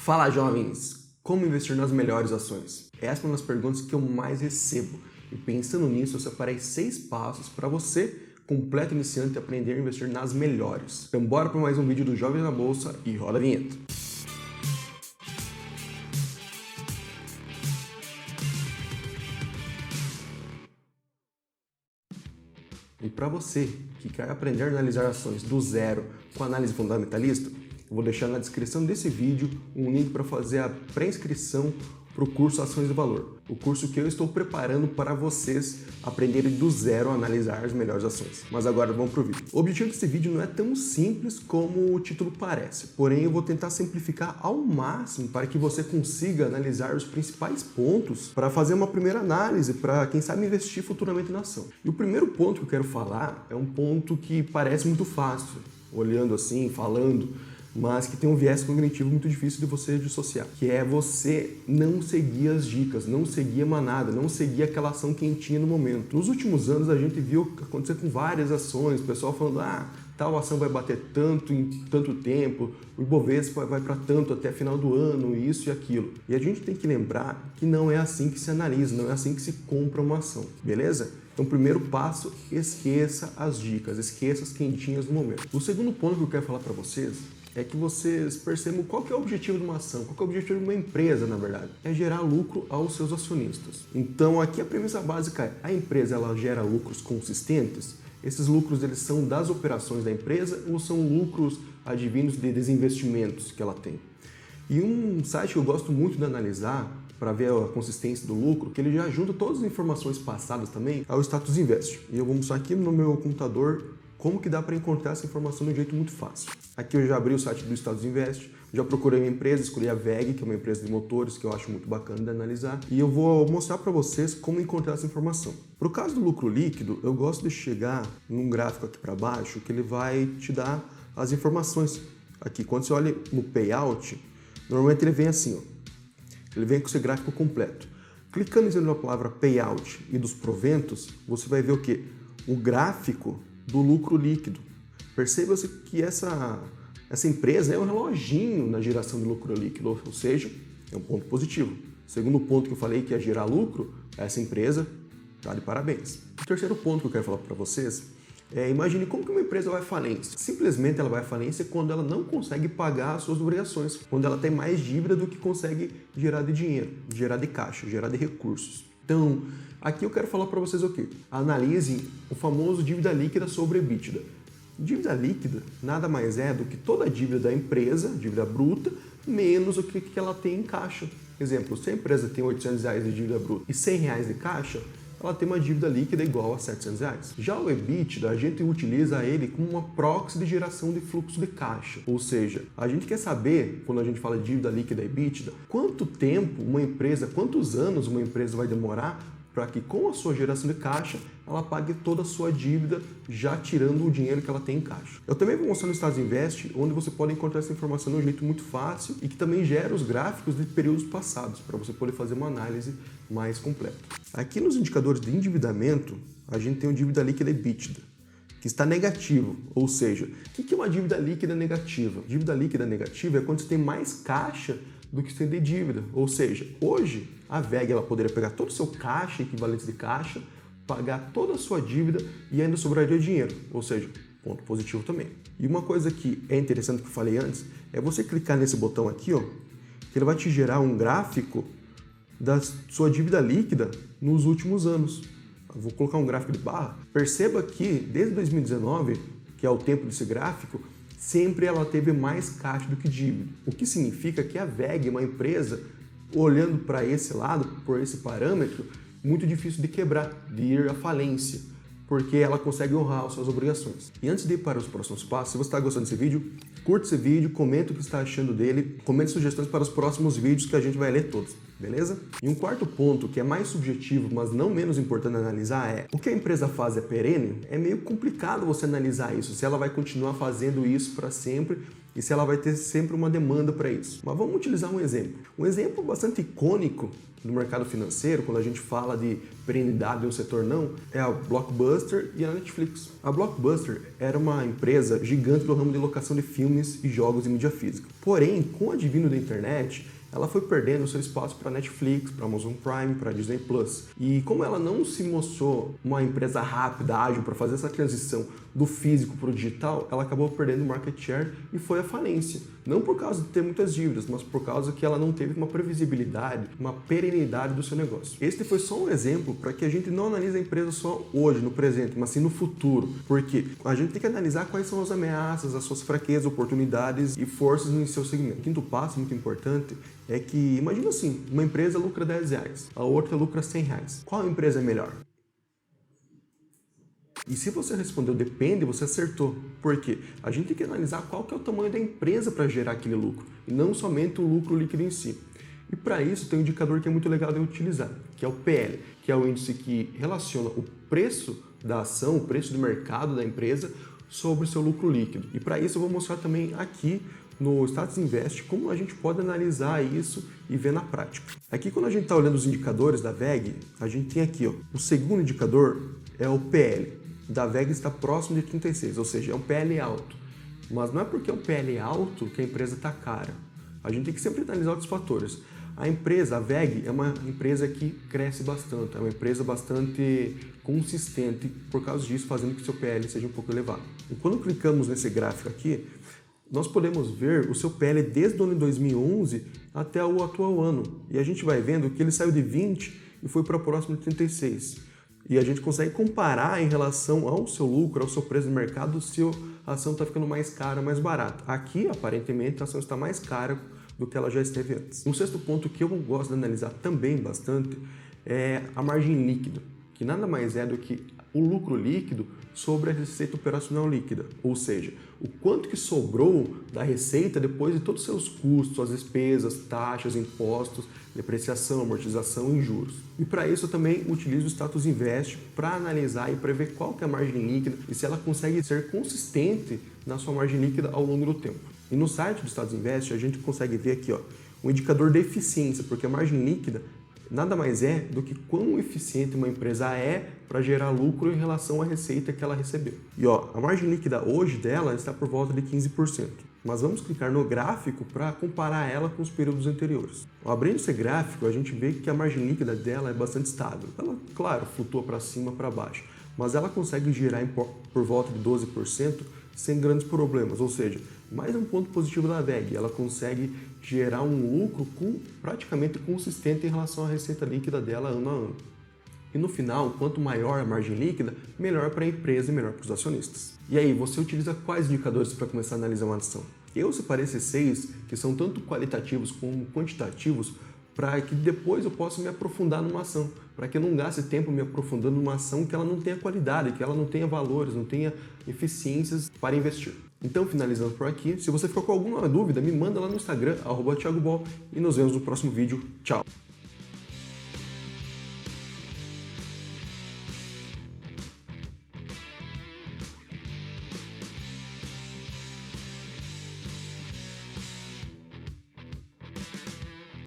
Fala jovens, como investir nas melhores ações? Essa é uma das perguntas que eu mais recebo. E pensando nisso, eu separei seis passos para você, completo iniciante, aprender a investir nas melhores. Então bora para mais um vídeo do Jovem na Bolsa e roda a vinheta. E para você que quer aprender a analisar ações do zero com análise fundamentalista, eu vou deixar na descrição desse vídeo um link para fazer a pré-inscrição para o curso Ações do Valor, o curso que eu estou preparando para vocês aprenderem do zero a analisar as melhores ações. Mas agora vamos para o vídeo. O objetivo desse vídeo não é tão simples como o título parece, porém eu vou tentar simplificar ao máximo para que você consiga analisar os principais pontos para fazer uma primeira análise, para quem sabe investir futuramente na ação. E o primeiro ponto que eu quero falar é um ponto que parece muito fácil, olhando assim, falando, mas que tem um viés cognitivo muito difícil de você dissociar, que é você não seguir as dicas, não seguir a manada, não seguir aquela ação quentinha no momento. Nos últimos anos a gente viu acontecer com várias ações, o pessoal falando, ah, tal ação vai bater tanto em tanto tempo, o Ibovespa vai para tanto até final do ano, isso e aquilo. E a gente tem que lembrar que não é assim que se analisa, não é assim que se compra uma ação, beleza? Então, primeiro passo, esqueça as dicas, esqueça as quentinhas no momento. O segundo ponto que eu quero falar para vocês é que vocês percebam qual que é o objetivo de uma ação, qual que é o objetivo de uma empresa, na verdade. É gerar lucro aos seus acionistas. Então, aqui a premissa básica é, a empresa ela gera lucros consistentes? Esses lucros eles são das operações da empresa ou são lucros advindos de desinvestimentos que ela tem? E um site que eu gosto muito de analisar para ver a consistência do lucro, que ele já junta todas as informações passadas também ao Status Invest. E eu vou mostrar aqui no meu computador como que dá para encontrar essa informação de um jeito muito fácil. Aqui eu já abri o site do Estados Invest, já procurei uma empresa, escolhi a VEG, que é uma empresa de motores que eu acho muito bacana de analisar, e eu vou mostrar para vocês como encontrar essa informação. Para o caso do lucro líquido, eu gosto de chegar num gráfico aqui para baixo que ele vai te dar as informações. Aqui, quando você olha no payout, normalmente ele vem assim, ó. ele vem com esse gráfico completo. Clicando em na palavra payout e dos proventos, você vai ver o que? O gráfico do lucro líquido. Perceba-se que essa, essa empresa é um reloginho na geração de lucro líquido, ou seja, é um ponto positivo. Segundo ponto que eu falei que é gerar lucro, essa empresa está de parabéns. O terceiro ponto que eu quero falar para vocês é, imagine como que uma empresa vai à falência. Simplesmente ela vai à falência quando ela não consegue pagar as suas obrigações, quando ela tem mais dívida do que consegue gerar de dinheiro, gerar de caixa, gerar de recursos. Então, aqui eu quero falar para vocês o quê? Analise o famoso dívida líquida sobre EBITDA. Dívida líquida nada mais é do que toda a dívida da empresa, dívida bruta, menos o que ela tem em caixa. Exemplo, se a empresa tem 800 reais de dívida bruta e 100 reais de caixa, ela tem uma dívida líquida igual a 700 reais. Já o EBITDA, a gente utiliza ele como uma proxy de geração de fluxo de caixa. Ou seja, a gente quer saber, quando a gente fala de dívida líquida EBITDA, quanto tempo uma empresa, quantos anos uma empresa vai demorar para que com a sua geração de caixa ela pague toda a sua dívida já tirando o dinheiro que ela tem em caixa. Eu também vou mostrar no Estados Invest, onde você pode encontrar essa informação de um jeito muito fácil e que também gera os gráficos de períodos passados para você poder fazer uma análise mais completa. Aqui nos indicadores de endividamento, a gente tem o dívida líquida EBITDA que está negativo, ou seja, o que é uma dívida líquida negativa? Dívida líquida negativa é quando você tem mais caixa do que de dívida, ou seja, hoje a VEG ela poderia pegar todo o seu caixa, equivalente de caixa, pagar toda a sua dívida e ainda sobraria dinheiro, ou seja, ponto positivo também. E uma coisa que é interessante que eu falei antes é você clicar nesse botão aqui, ó, que ele vai te gerar um gráfico da sua dívida líquida nos últimos anos. Eu vou colocar um gráfico de barra. Perceba que desde 2019, que é o tempo desse gráfico, sempre ela teve mais caixa do que dívida. O que significa que a VEG, uma empresa olhando para esse lado, por esse parâmetro, muito difícil de quebrar, de ir à falência, porque ela consegue honrar as suas obrigações. E antes de ir para os próximos passos, se você está gostando desse vídeo, curta esse vídeo, comenta o que está achando dele, comente sugestões para os próximos vídeos que a gente vai ler todos, beleza? E um quarto ponto, que é mais subjetivo, mas não menos importante analisar, é o que a empresa faz é perene? É meio complicado você analisar isso, se ela vai continuar fazendo isso para sempre e se ela vai ter sempre uma demanda para isso. Mas vamos utilizar um exemplo. Um exemplo bastante icônico do mercado financeiro, quando a gente fala de perenidade ou setor não, é a Blockbuster e a Netflix. A Blockbuster era uma empresa gigante do ramo de locação de filmes e jogos em mídia física. Porém, com o advento da internet, ela foi perdendo seu espaço para Netflix, para Amazon Prime, para Disney Plus. E como ela não se mostrou uma empresa rápida, ágil para fazer essa transição do físico para o digital, ela acabou perdendo market share e foi à falência. Não por causa de ter muitas dívidas, mas por causa que ela não teve uma previsibilidade, uma perenidade do seu negócio. Este foi só um exemplo para que a gente não analise a empresa só hoje, no presente, mas sim no futuro. Porque a gente tem que analisar quais são as ameaças, as suas fraquezas, oportunidades e forças no seu segmento. O quinto passo, muito importante, é que, imagina assim, uma empresa lucra 10 reais, a outra lucra 100 reais. Qual empresa é melhor? E se você respondeu depende, você acertou. Por quê? A gente tem que analisar qual que é o tamanho da empresa para gerar aquele lucro, e não somente o lucro líquido em si. E para isso tem um indicador que é muito legal de utilizar, que é o PL, que é o índice que relaciona o preço da ação, o preço do mercado da empresa sobre o seu lucro líquido. E para isso eu vou mostrar também aqui no Status Invest como a gente pode analisar isso e ver na prática. Aqui quando a gente está olhando os indicadores da VEG, a gente tem aqui ó, o segundo indicador é o PL. Da VEG está próximo de 36, ou seja, é um PL alto. Mas não é porque é um PL alto que a empresa está cara. A gente tem que sempre analisar outros fatores. A empresa, a VEG, é uma empresa que cresce bastante, é uma empresa bastante consistente, por causa disso, fazendo que seu PL seja um pouco elevado. E quando clicamos nesse gráfico aqui, nós podemos ver o seu PL desde o ano de 2011 até o atual ano. E a gente vai vendo que ele saiu de 20 e foi para próximo de 36. E a gente consegue comparar em relação ao seu lucro, ao seu preço de mercado, se a ação está ficando mais cara mais barata. Aqui, aparentemente, a ação está mais cara do que ela já esteve antes. Um sexto ponto que eu gosto de analisar também bastante é a margem líquida, que nada mais é do que o lucro líquido sobre a receita operacional líquida, ou seja, o quanto que sobrou da receita depois de todos os seus custos, as despesas, taxas, impostos, depreciação, amortização e juros. E para isso eu também utilizo o status invest para analisar e prever qual que é a margem líquida e se ela consegue ser consistente na sua margem líquida ao longo do tempo. E no site do status invest a gente consegue ver aqui, ó, um indicador de eficiência, porque a margem líquida nada mais é do que quão eficiente uma empresa é para gerar lucro em relação à receita que ela recebeu. E ó, a margem líquida hoje dela está por volta de 15%. Mas vamos clicar no gráfico para comparar ela com os períodos anteriores. Abrindo esse gráfico, a gente vê que a margem líquida dela é bastante estável. Ela, claro, flutua para cima, para baixo, mas ela consegue girar por volta de 12% sem grandes problemas, ou seja, mais um ponto positivo da VEG, ela consegue gerar um lucro com, praticamente consistente em relação à receita líquida dela ano a ano. E no final, quanto maior a margem líquida, melhor para a empresa e melhor para os acionistas. E aí, você utiliza quais indicadores para começar a analisar uma ação? Eu separei esses seis, que são tanto qualitativos como quantitativos, para que depois eu possa me aprofundar numa ação, para que eu não gaste tempo me aprofundando numa ação que ela não tenha qualidade, que ela não tenha valores, não tenha eficiências para investir. Então, finalizando por aqui, se você ficou com alguma dúvida, me manda lá no Instagram, arroba e nos vemos no próximo vídeo. Tchau!